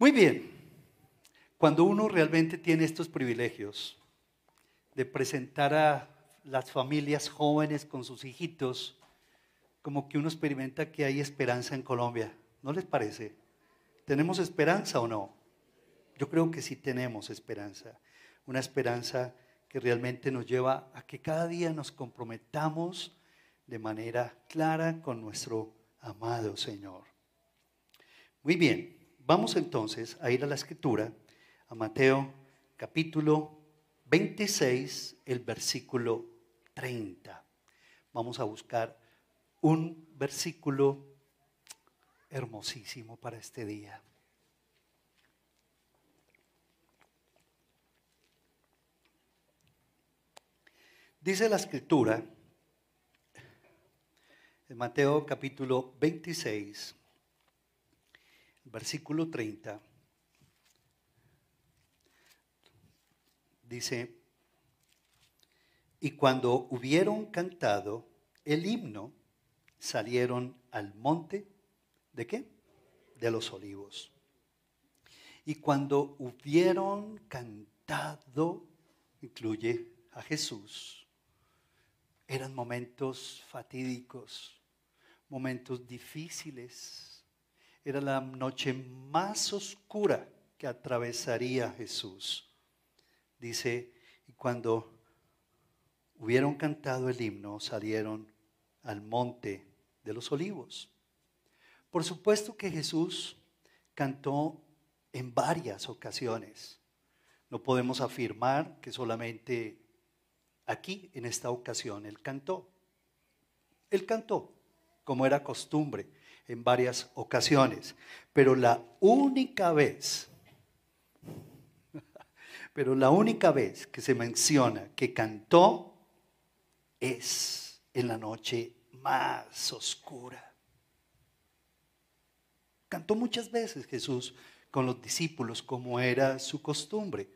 Muy bien, cuando uno realmente tiene estos privilegios de presentar a las familias jóvenes con sus hijitos, como que uno experimenta que hay esperanza en Colombia. ¿No les parece? ¿Tenemos esperanza o no? Yo creo que sí tenemos esperanza. Una esperanza que realmente nos lleva a que cada día nos comprometamos de manera clara con nuestro amado Señor. Muy bien, vamos entonces a ir a la escritura, a Mateo capítulo 26, el versículo 30. Vamos a buscar un versículo hermosísimo para este día. Dice la escritura en Mateo capítulo 26, versículo 30. Dice, y cuando hubieron cantado el himno, salieron al monte de qué? De los olivos. Y cuando hubieron cantado, incluye a Jesús, eran momentos fatídicos, momentos difíciles. Era la noche más oscura que atravesaría Jesús. Dice, y cuando hubieron cantado el himno, salieron al monte de los olivos. Por supuesto que Jesús cantó en varias ocasiones. No podemos afirmar que solamente aquí, en esta ocasión, Él cantó. Él cantó, como era costumbre, en varias ocasiones. Pero la única vez, pero la única vez que se menciona que cantó es en la noche más oscura. Cantó muchas veces Jesús con los discípulos como era su costumbre.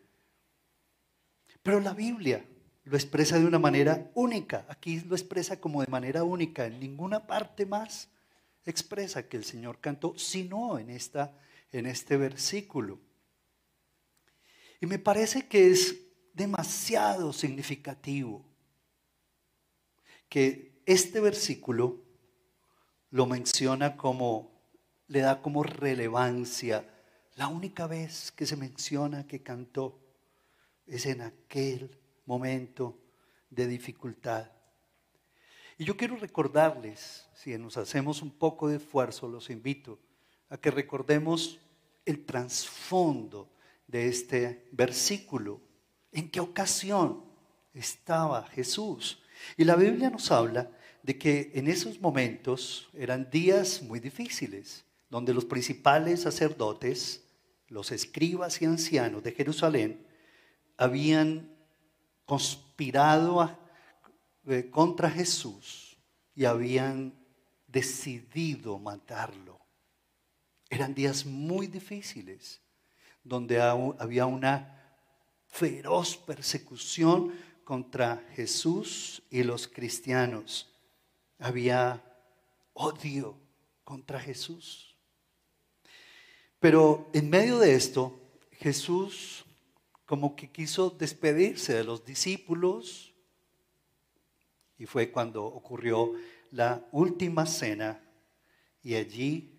Pero la Biblia lo expresa de una manera única. Aquí lo expresa como de manera única. En ninguna parte más expresa que el Señor cantó, sino en, esta, en este versículo. Y me parece que es demasiado significativo que este versículo lo menciona como le da como relevancia. La única vez que se menciona que cantó es en aquel momento de dificultad. Y yo quiero recordarles, si nos hacemos un poco de esfuerzo, los invito a que recordemos el trasfondo de este versículo. ¿En qué ocasión estaba Jesús? Y la Biblia nos habla de que en esos momentos eran días muy difíciles donde los principales sacerdotes, los escribas y ancianos de Jerusalén, habían conspirado contra Jesús y habían decidido matarlo. Eran días muy difíciles, donde había una feroz persecución contra Jesús y los cristianos. Había odio contra Jesús. Pero en medio de esto, Jesús como que quiso despedirse de los discípulos y fue cuando ocurrió la última cena y allí,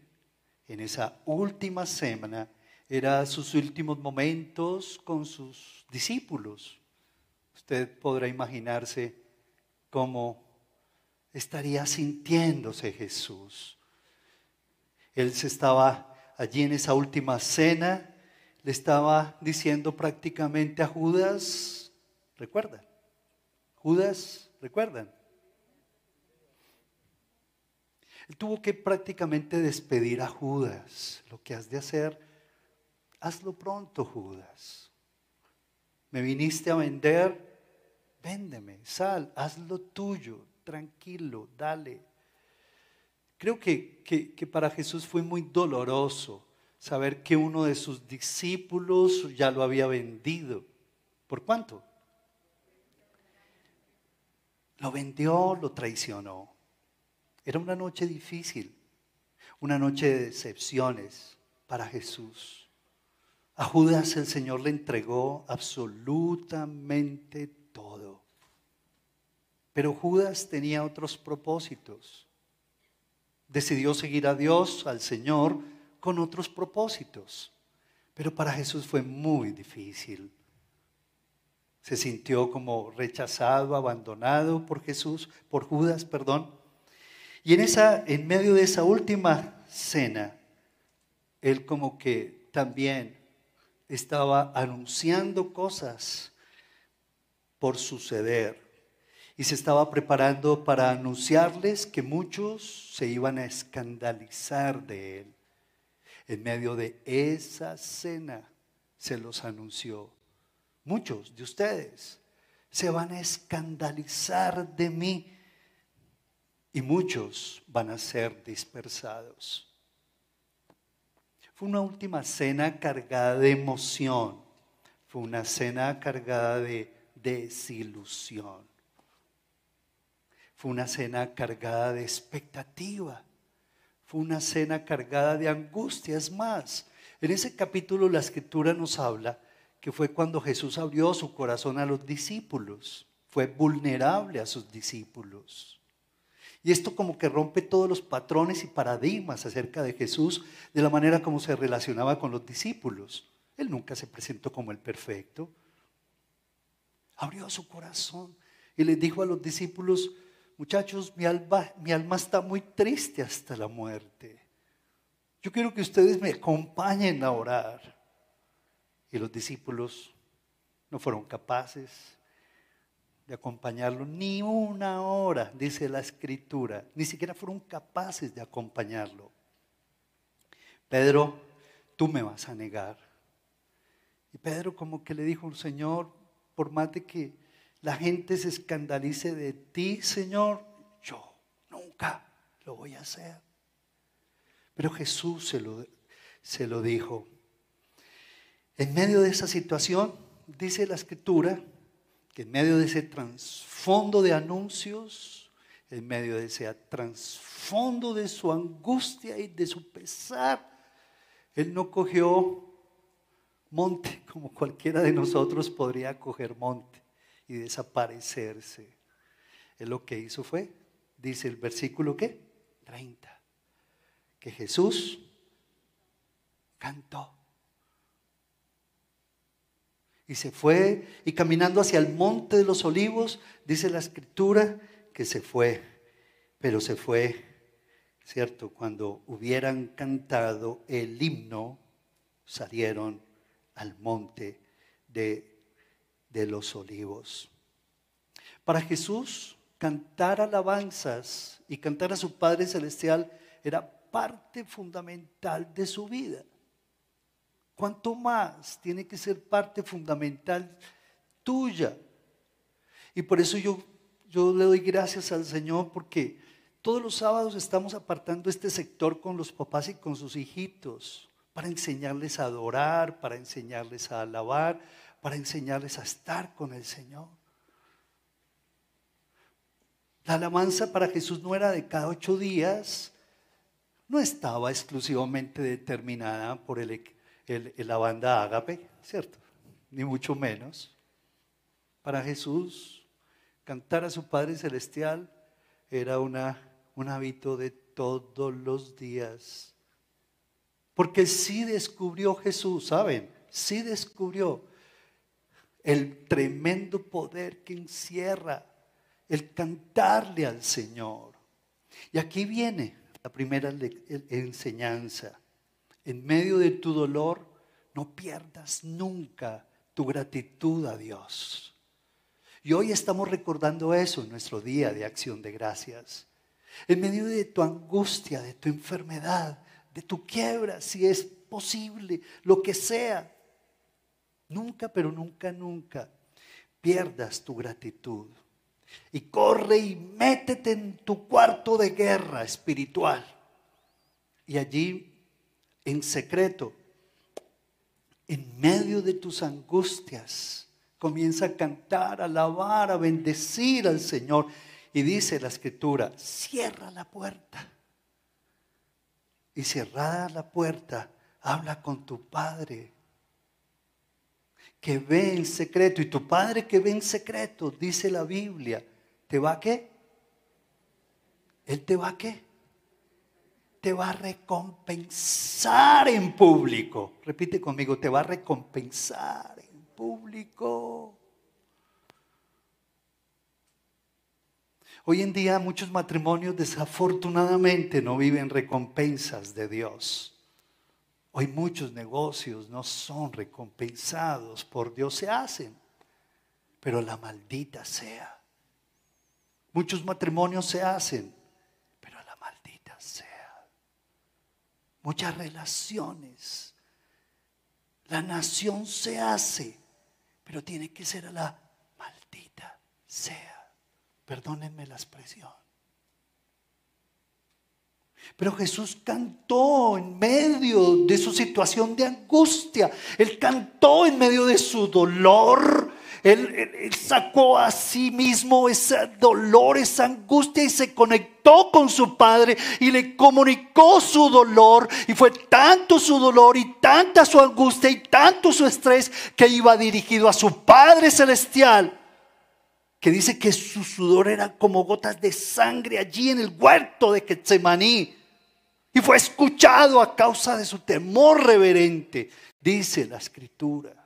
en esa última cena, eran sus últimos momentos con sus discípulos. Usted podrá imaginarse cómo estaría sintiéndose Jesús. Él se estaba allí en esa última cena, le estaba diciendo prácticamente a Judas, ¿recuerdan? Judas, ¿recuerdan? Él tuvo que prácticamente despedir a Judas. Lo que has de hacer, hazlo pronto, Judas. Me viniste a vender, véndeme, sal, hazlo tuyo, tranquilo, dale. Creo que, que, para Jesús fue muy doloroso saber que uno de sus discípulos ya lo había vendido. ¿Por cuánto? Lo vendió, lo traicionó. Era una noche difícil, una noche de decepciones para Jesús. A Judas el Señor le entregó absolutamente todo. Pero Judas tenía otros propósitos. Decidió seguir a Dios, al Señor, con otros propósitos. Pero para Jesús fue muy difícil. Se sintió como rechazado, abandonado por Jesús, por Judas, perdón. Y en esa en medio de esa última cena, él como que también estaba anunciando cosas por suceder y se estaba preparando para anunciarles que muchos se iban a escandalizar de él. En medio de esa cena se los anunció. Muchos de ustedes se van a escandalizar de mí y muchos van a ser dispersados. Fue una última cena cargada de emoción. Fue una cena cargada de desilusión. Fue una cena cargada de expectativa. Fue una cena cargada de angustia. Es más, en ese capítulo la escritura nos habla que fue cuando Jesús abrió su corazón a los discípulos. Fue vulnerable a sus discípulos. Y esto como que rompe todos los patrones y paradigmas acerca de Jesús, de la manera como se relacionaba con los discípulos. Él nunca se presentó como el perfecto. Abrió su corazón y les dijo a los discípulos, muchachos, mi alma, mi alma está muy triste hasta la muerte. Yo quiero que ustedes me acompañen a orar. Y los discípulos no fueron capaces de acompañarlo ni una hora, dice la escritura. Ni siquiera fueron capaces de acompañarlo. Pedro, tú me vas a negar. Y Pedro como que le dijo, Señor, por más de que la gente se escandalice de ti, Señor, yo nunca lo voy a hacer. Pero Jesús se lo, se lo dijo. En medio de esa situación, dice la escritura, que en medio de ese trasfondo de anuncios, en medio de ese trasfondo de su angustia y de su pesar, él no cogió monte como cualquiera de nosotros podría coger monte y desaparecerse. Él lo que hizo fue, dice el versículo ¿qué? 30, que Jesús cantó. Y se fue y caminando hacia el monte de los olivos, dice la escritura que se fue, pero se fue, ¿cierto? Cuando hubieran cantado el himno, salieron al monte de, de los olivos. Para Jesús, cantar alabanzas y cantar a su Padre Celestial era parte fundamental de su vida. ¿Cuánto más tiene que ser parte fundamental tuya? Y por eso yo, yo le doy gracias al Señor porque todos los sábados estamos apartando este sector con los papás y con sus hijitos para enseñarles a adorar, para enseñarles a alabar, para enseñarles a estar con el Señor. La alabanza para Jesús no era de cada ocho días, no estaba exclusivamente determinada por el, la banda Ágape, ¿cierto? Ni mucho menos. Para Jesús, cantar a su Padre Celestial era una, un hábito de todos los días. Porque sí descubrió Jesús, ¿saben? Sí descubrió el tremendo poder que encierra el cantarle al Señor. Y aquí viene la primera enseñanza. En medio de tu dolor, no pierdas nunca tu gratitud a Dios. Y hoy estamos recordando eso en nuestro día de acción de gracias. En medio de tu angustia, de tu enfermedad, de tu quiebra, si es posible, lo que sea, nunca, pero nunca, nunca pierdas tu gratitud. Y corre y métete en tu cuarto de guerra espiritual. Y allí en secreto, en medio de tus angustias, comienza a cantar, a alabar, a bendecir al Señor. Y dice la escritura, cierra la puerta. Y cerrada la puerta, habla con tu Padre que ve en secreto. Y tu Padre que ve en secreto, dice la Biblia, ¿te va a qué? Él te va a qué? Te va a recompensar en público. Repite conmigo, te va a recompensar en público. Hoy en día muchos matrimonios desafortunadamente no viven recompensas de Dios. Hoy muchos negocios no son recompensados por Dios, se hacen, pero la maldita sea. Muchos matrimonios se hacen, pero la maldita sea. Muchas relaciones. La nación se hace, pero tiene que ser a la maldita sea. Perdónenme la expresión. Pero Jesús cantó en medio de su situación de angustia. Él cantó en medio de su dolor. Él, sacó a sí mismo ese dolor, esa angustia y se conectó con su Padre y le comunicó su dolor. Y fue tanto su dolor y tanta su angustia y tanto su estrés que iba dirigido a su Padre Celestial que dice que su sudor era como gotas de sangre allí en el huerto de Getsemaní. Y fue escuchado a causa de su temor reverente, dice la escritura.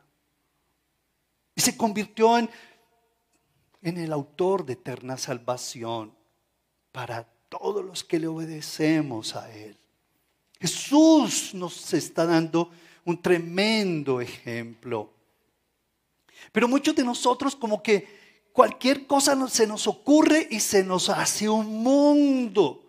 Y se convirtió en, en el autor de eterna salvación para todos los que le obedecemos a Él. Jesús nos está dando un tremendo ejemplo. Pero muchos de nosotros como que cualquier cosa se nos ocurre y se nos hace un mundo.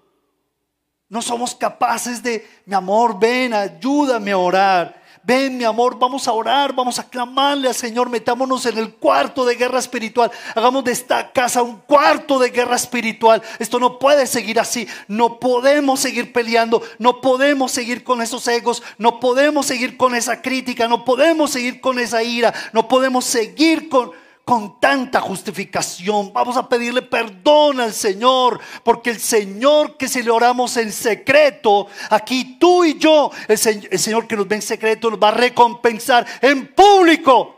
No somos capaces de, mi amor, ven, ayúdame a orar. Ven, mi amor, vamos a orar, vamos a clamarle al Señor, metámonos en el cuarto de guerra espiritual. Hagamos de esta casa un cuarto de guerra espiritual. Esto no puede seguir así. No podemos seguir peleando, no podemos seguir con esos egos, no podemos seguir con esa crítica, no podemos seguir con esa ira, no podemos seguir con con tanta justificación. Vamos a pedirle perdón al Señor, porque el Señor que si le oramos en secreto, aquí tú y yo, el, Señor que nos ve en secreto nos va a recompensar en público.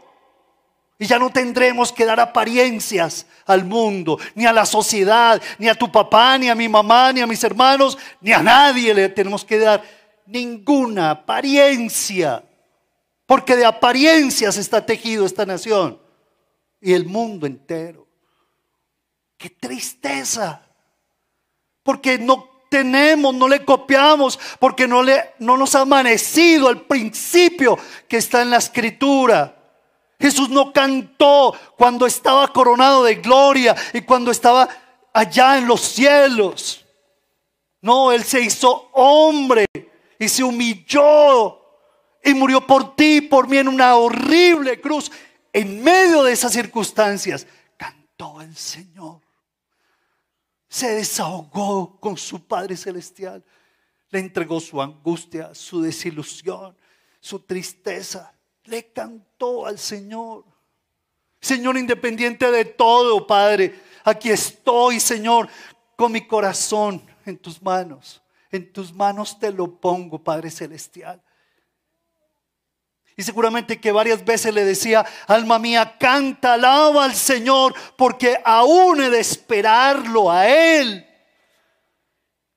Y ya no tendremos que dar apariencias al mundo, ni a la sociedad, ni a tu papá, ni a mi mamá, ni a mis hermanos, ni a nadie le tenemos que dar ninguna apariencia. Porque de apariencias está tejido esta nación y el mundo entero. Qué tristeza. Porque no tenemos, no le copiamos, porque no, le, no nos ha amanecido el principio que está en la escritura. Jesús no cantó cuando estaba coronado de gloria y cuando estaba allá en los cielos. No, Él se hizo hombre y se humilló y murió por ti, por mí en una horrible cruz en medio de esas circunstancias, cantó el Señor. Se desahogó con su Padre Celestial. Le entregó su angustia, su desilusión, su tristeza. Le cantó al Señor. Señor, independiente de todo, Padre, aquí estoy, Señor, con mi corazón en tus manos. En tus manos te lo pongo, Padre Celestial. Y seguramente que varias veces le decía, alma mía, canta, alaba al Señor, porque aún he de esperarlo a Él.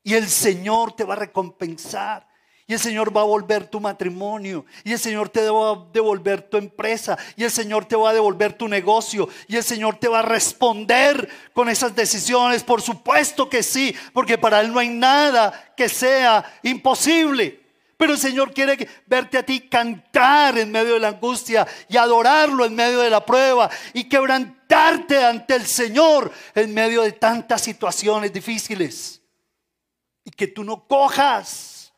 Y el Señor te va a recompensar. Y el Señor va a volver tu matrimonio. Y el Señor te va a devolver tu empresa. Y el Señor te va a devolver tu negocio. Y el Señor te va a responder con esas decisiones. Por supuesto que sí, porque para Él no hay nada que sea imposible. Pero el Señor quiere verte a ti cantar en medio de la angustia y adorarlo en medio de la prueba y quebrantarte ante el Señor en medio de tantas situaciones difíciles. Y que tú no cojas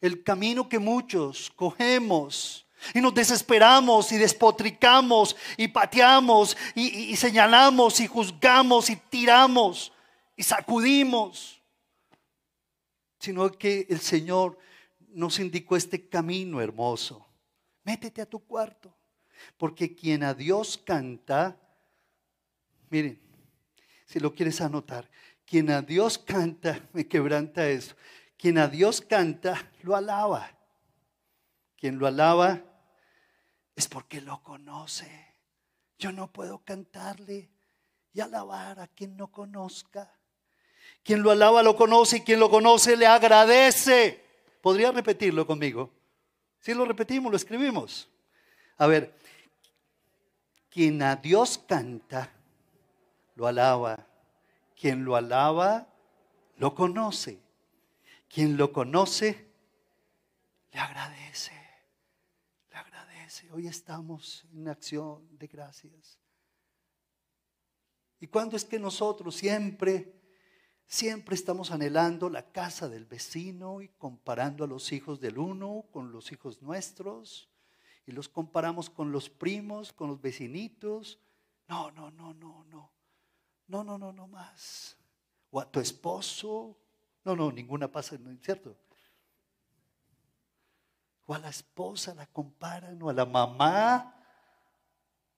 el camino que muchos cogemos y nos desesperamos y despotricamos y pateamos y, y señalamos y juzgamos y tiramos y sacudimos. Sino que el Señor nos indicó este camino hermoso. Métete a tu cuarto, porque quien a Dios canta, miren, si lo quieres anotar, quien a Dios canta, me quebranta eso, quien a Dios canta, lo alaba. Quien lo alaba, es porque lo conoce. Yo no puedo cantarle y alabar a quien no conozca. Quien lo alaba lo conoce y quien lo conoce le agradece. ¿Podría repetirlo conmigo? Si lo repetimos, lo escribimos. A ver, quien a Dios canta, lo alaba. Quien lo alaba, lo conoce. Quien lo conoce, le agradece. Le agradece. Hoy estamos en acción de gracias. ¿Y cuándo es que nosotros siempre, siempre estamos anhelando la casa del vecino y comparando a los hijos del uno con los hijos nuestros? Y los comparamos con los primos, con los vecinitos. No, no, no, no, no. No, no, no, no más. O a tu esposo. No, no, ninguna pasa, ¿cierto? O a la esposa la comparan, o a la mamá,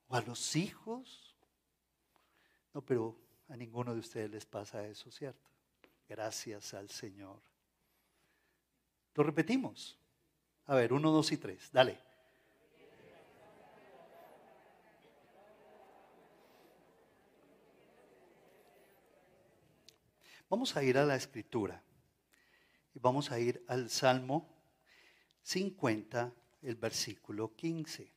o a los hijos. No, pero a ninguno de ustedes les pasa eso, ¿cierto? Gracias al Señor. Lo repetimos. A ver, uno, dos y tres. Dale. Vamos a ir a la escritura y vamos a ir al Salmo 50, el versículo 15.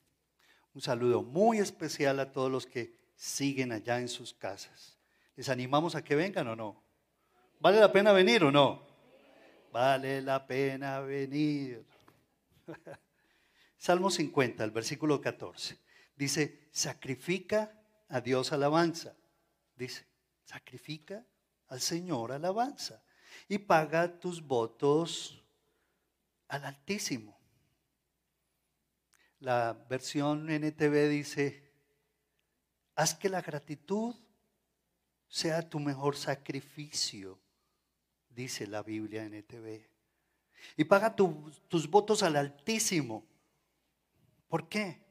Un saludo muy especial a todos los que siguen allá en sus casas. ¿Les animamos a que vengan o no? ¿Vale la pena venir o no? Vale la pena venir. Salmo 50, el versículo 14. Dice, sacrifica a Dios alabanza. Dice, sacrifica al Señor alabanza y paga tus votos al Altísimo. La versión NTV dice, haz que la gratitud sea tu mejor sacrificio, dice la Biblia NTV. Y paga tus votos al Altísimo. ¿Por qué?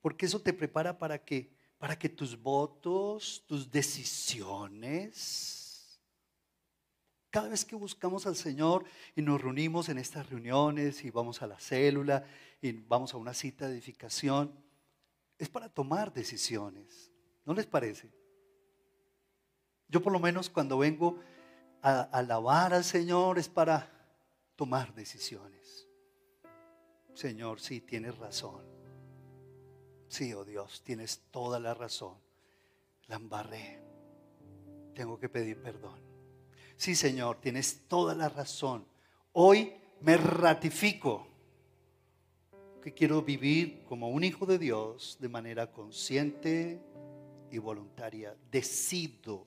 Porque eso te prepara para que, para que tus votos, tus decisiones, cada vez que buscamos al Señor y nos reunimos en estas reuniones y vamos a la célula y vamos a una cita de edificación, es para tomar decisiones. ¿No les parece? Yo por lo menos cuando vengo a alabar al Señor es para tomar decisiones. Señor, sí, tienes razón. Sí, oh Dios, tienes toda la razón. La embarré. Tengo que pedir perdón. Sí, Señor, tienes toda la razón. Hoy me ratifico que quiero vivir como un hijo de Dios de manera consciente y voluntaria. Decido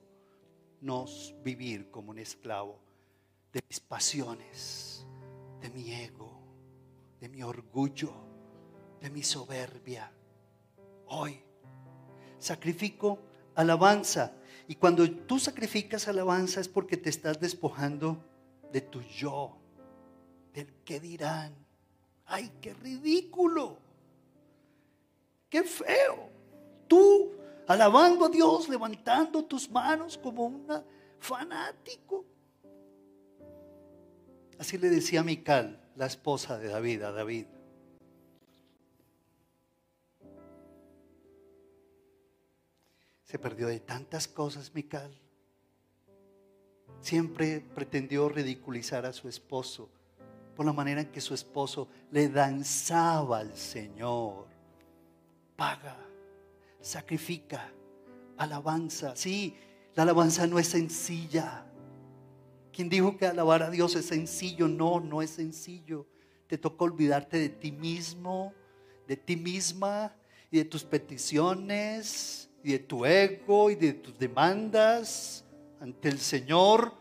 no vivir como un esclavo de mis pasiones, de mi ego, de mi orgullo, de mi soberbia. Hoy sacrifico alabanza y cuando tú sacrificas alabanza es porque te estás despojando de tu yo, del qué dirán. ¡Ay, qué ridículo! ¡Qué feo! Tú alabando a Dios, levantando tus manos como un fanático. Así le decía Mical, la esposa de David, a David. Se perdió de tantas cosas, Mical. Siempre pretendió ridiculizar a su esposo por la manera en que su esposo le danzaba al Señor. Paga, sacrifica, alabanza. Sí, la alabanza no es sencilla. ¿Quién dijo que alabar a Dios es sencillo? No, no es sencillo. Te toca olvidarte de ti mismo, de ti misma y de tus peticiones y de tu ego y de tus demandas ante el Señor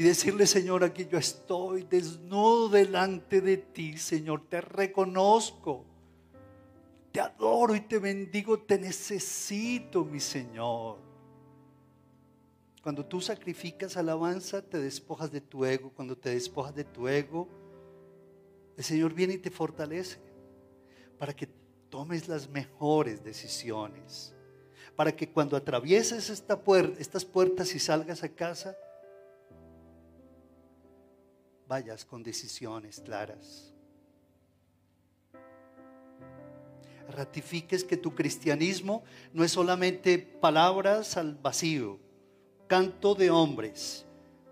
y decirle, Señor, aquí yo estoy desnudo delante de ti, Señor, te reconozco, te adoro y te bendigo, te necesito, mi Señor. Cuando tú sacrificas alabanza, te despojas de tu ego. Cuando te despojas de tu ego, el Señor viene y te fortalece para que tomes las mejores decisiones para que cuando atravieses esta puerta, estas puertas y salgas a casa, vayas con decisiones claras. Ratifiques que tu cristianismo no es solamente palabras al vacío, canto de hombres,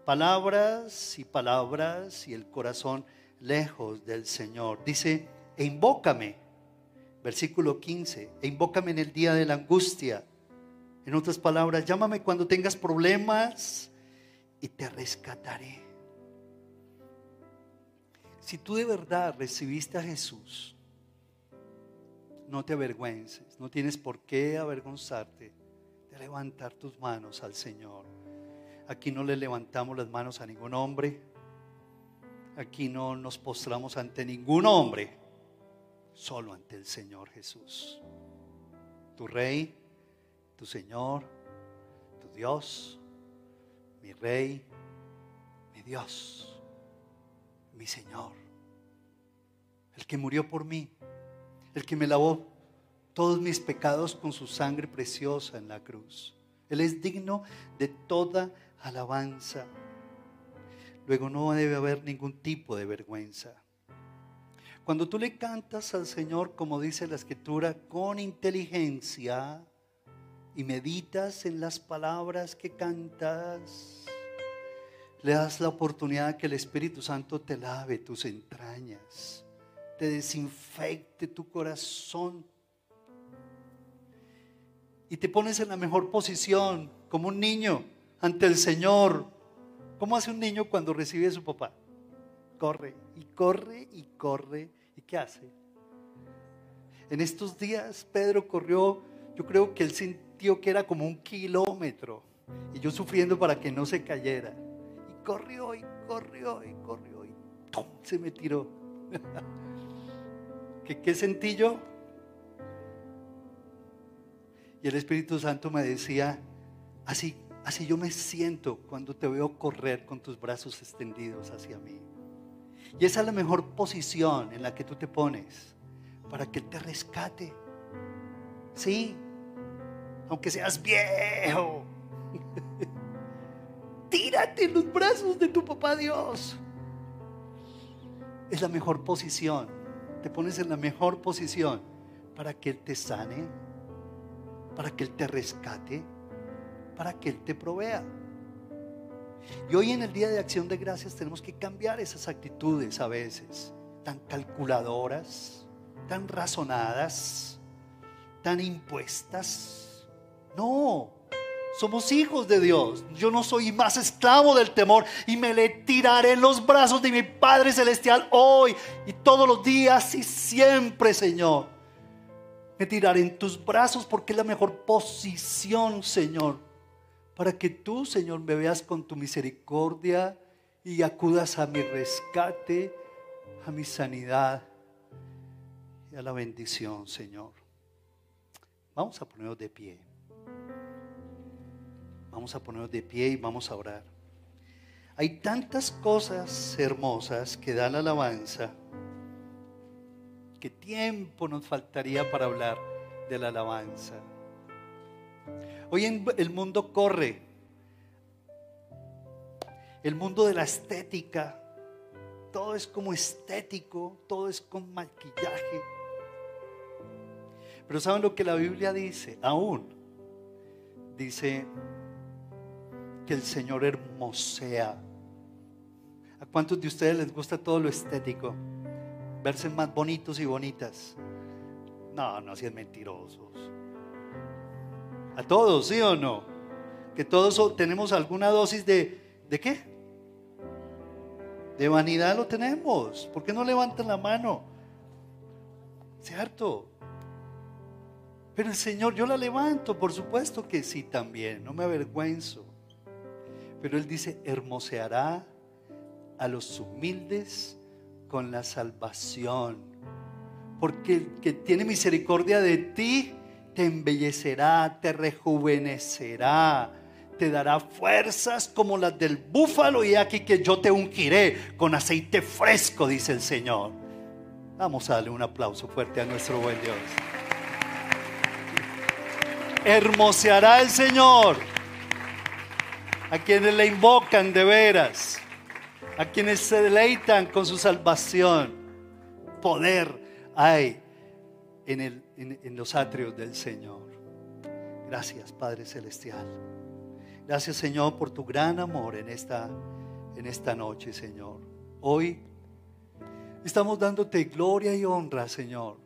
palabras y palabras y el corazón lejos del Señor. Dice, e invócame, versículo 15, e invócame en el día de la angustia. En otras palabras, llámame cuando tengas problemas y te rescataré. Si tú de verdad recibiste a Jesús, no te avergüences, no tienes por qué avergonzarte de levantar tus manos al Señor. Aquí no le levantamos las manos a ningún hombre, aquí no nos postramos ante ningún hombre, solo ante el Señor Jesús. Tu Rey, tu Señor, tu Dios, mi Rey, mi Dios, mi Señor, el que murió por mí el que me lavó todos mis pecados con su sangre preciosa en la cruz. Él es digno de toda alabanza. Luego no debe haber ningún tipo de vergüenza. Cuando tú le cantas al Señor, como dice la escritura, con inteligencia y meditas en las palabras que cantas, le das la oportunidad que el Espíritu Santo te lave tus entrañas te desinfecte tu corazón y te pones en la mejor posición como un niño ante el Señor. ¿Cómo hace un niño cuando recibe a su papá? Corre y corre y corre. ¿Y qué hace? En estos días Pedro corrió, yo creo que él sintió que era como un kilómetro y yo sufriendo para que no se cayera. Y corrió y corrió y corrió y ¡tum! se me tiró. ¿Qué, sentí yo? Y el Espíritu Santo me decía, así, así yo me siento cuando te veo correr con tus brazos extendidos hacia mí. Y esa es la mejor posición en la que tú te pones para que Él te rescate. Sí, aunque seas viejo. Tírate en los brazos de tu papá Dios. Es la mejor posición te pones en la mejor posición para que Él te sane, para que Él te rescate, para que Él te provea. Y hoy en el Día de Acción de Gracias tenemos que cambiar esas actitudes a veces, tan calculadoras, tan razonadas, tan impuestas. No, somos hijos de Dios. Yo no soy más esclavo del temor y me le tiraré en los brazos de mi Padre Celestial hoy y todos los días y siempre, Señor. Me tiraré en tus brazos porque es la mejor posición, Señor, para que tú, Señor, me veas con tu misericordia y acudas a mi rescate, a mi sanidad y a la bendición, Señor. Vamos a ponernos de pie. Vamos a ponernos de pie y vamos a orar. Hay tantas cosas hermosas que da la alabanza. ¿Qué tiempo nos faltaría para hablar de la alabanza? Hoy en el mundo corre. El mundo de la estética. Todo es como estético, todo es con maquillaje. Pero ¿saben lo que la Biblia dice? Aún dice que el Señor hermosea. ¿A cuántos de ustedes les gusta todo lo estético? Verse más bonitos y bonitas. No, no sean mentirosos. A todos, ¿sí o no? Que todos tenemos alguna dosis de, ¿de qué? De vanidad lo tenemos. ¿Por qué no levantan la mano? ¿Cierto? Pero el Señor, yo la levanto, por supuesto que sí también, no me avergüenzo. Pero Él dice, hermoseará a los humildes con la salvación. Porque el que tiene misericordia de ti, te embellecerá, te rejuvenecerá, te dará fuerzas como las del búfalo y aquí que yo te ungiré con aceite fresco, dice el Señor. Vamos a darle un aplauso fuerte a nuestro buen Dios. Hermoseará el Señor a quienes le invocan de veras, a quienes se deleitan con su salvación. Poder hay en, el, en, los atrios del Señor. Gracias, Padre Celestial. Gracias, Señor, por tu gran amor en esta, en esta noche, Señor. Hoy estamos dándote gloria y honra, Señor,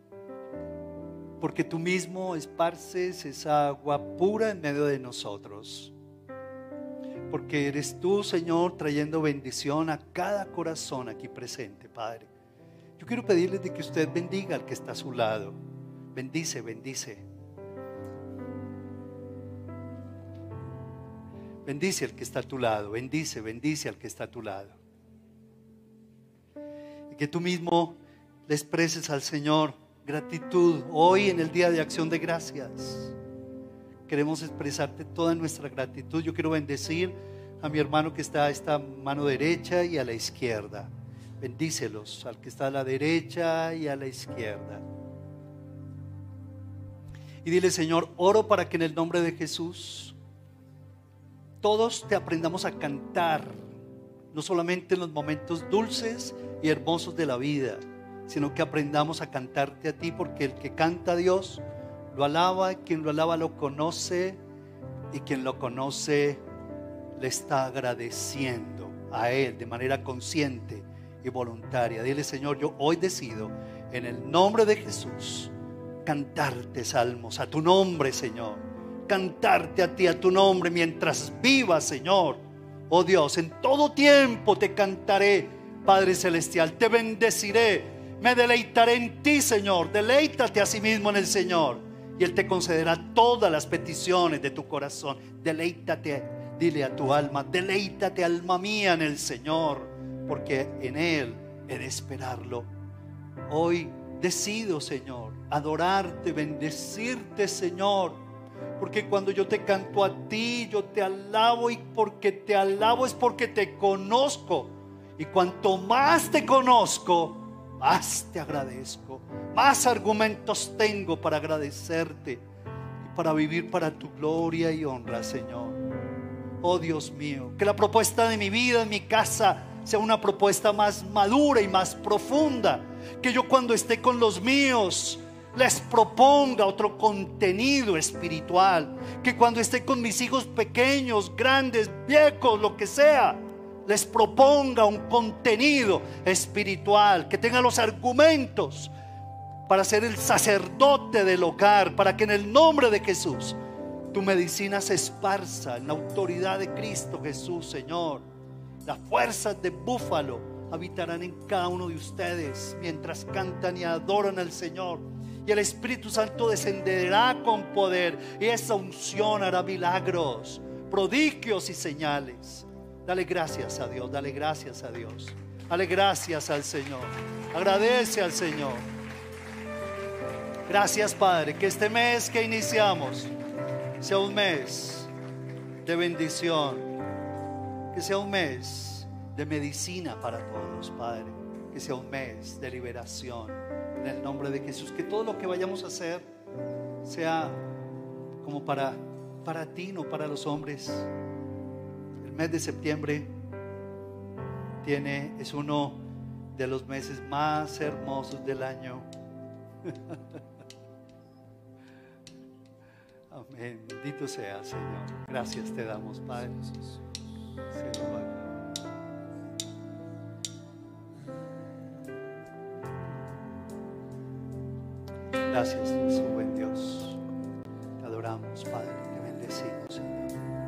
porque tú mismo esparces esa agua pura en medio de nosotros. Porque eres tú, Señor, trayendo bendición a cada corazón aquí presente, Padre. Yo quiero pedirles de que usted bendiga al que está a su lado. Bendice, bendice. Bendice al que está a tu lado. Bendice, bendice al que está a tu lado. Y que tú mismo le expreses al Señor gratitud hoy en el día de acción de gracias. Queremos expresarte toda nuestra gratitud. Yo quiero bendecir a mi hermano que está a esta mano derecha y a la izquierda. Bendícelos al que está a la derecha y a la izquierda. Y dile, Señor, oro para que en el nombre de Jesús todos te aprendamos a cantar, no solamente en los momentos dulces y hermosos de la vida, sino que aprendamos a cantarte a ti, porque el que canta a Dios lo alaba, quien lo alaba lo conoce, y quien lo conoce le está agradeciendo a Él de manera consciente y voluntaria. Dile, Señor, yo hoy decido en el nombre de Jesús cantarte salmos a tu nombre, Señor. Cantarte a ti, a tu nombre, mientras viva, Señor. Oh Dios, en todo tiempo te cantaré, Padre Celestial. Te bendeciré. Me deleitaré en ti, Señor. Deleítate a sí mismo en el Señor. Y Él te concederá todas las peticiones de tu corazón. Deleítate, dile a tu alma, deleítate, alma mía, en el Señor porque en Él he de esperarlo. Hoy decido, Señor, adorarte, bendecirte, Señor. Porque cuando yo te canto a ti, yo te alabo y porque te alabo es porque te conozco. Y cuanto más te conozco, más te agradezco. Más argumentos tengo para agradecerte y para vivir para tu gloria y honra, Señor. Oh Dios mío, que la propuesta de mi vida en mi casa sea una propuesta más madura y más profunda. Que yo cuando esté con los míos les proponga otro contenido espiritual. Que cuando esté con mis hijos pequeños, grandes, viejos, lo que sea, les proponga un contenido espiritual. Que tenga los argumentos para ser el sacerdote del hogar. Para que en el nombre de Jesús tu medicina se esparza en la autoridad de Cristo Jesús, Señor las fuerzas de búfalo habitarán en cada uno de ustedes mientras cantan y adoran al Señor. Y el Espíritu Santo descenderá con poder y esa unción hará milagros, prodigios y señales. Dale gracias a Dios, dale gracias a Dios. Dale gracias al Señor. Agradece al Señor. Gracias Padre, que este mes que iniciamos sea un mes de bendición que sea un mes de medicina para todos, Padre. Que sea un mes de liberación. En el nombre de Jesús. Que todo lo que vayamos a hacer sea como para, para ti, no para los hombres. El mes de septiembre tiene, es uno de los meses más hermosos del año. Amén. Bendito sea, Señor. Gracias te damos, Padre. Señor. Gracias, nuestro buen Dios. Te adoramos, Padre. Te bendecimos, Señor.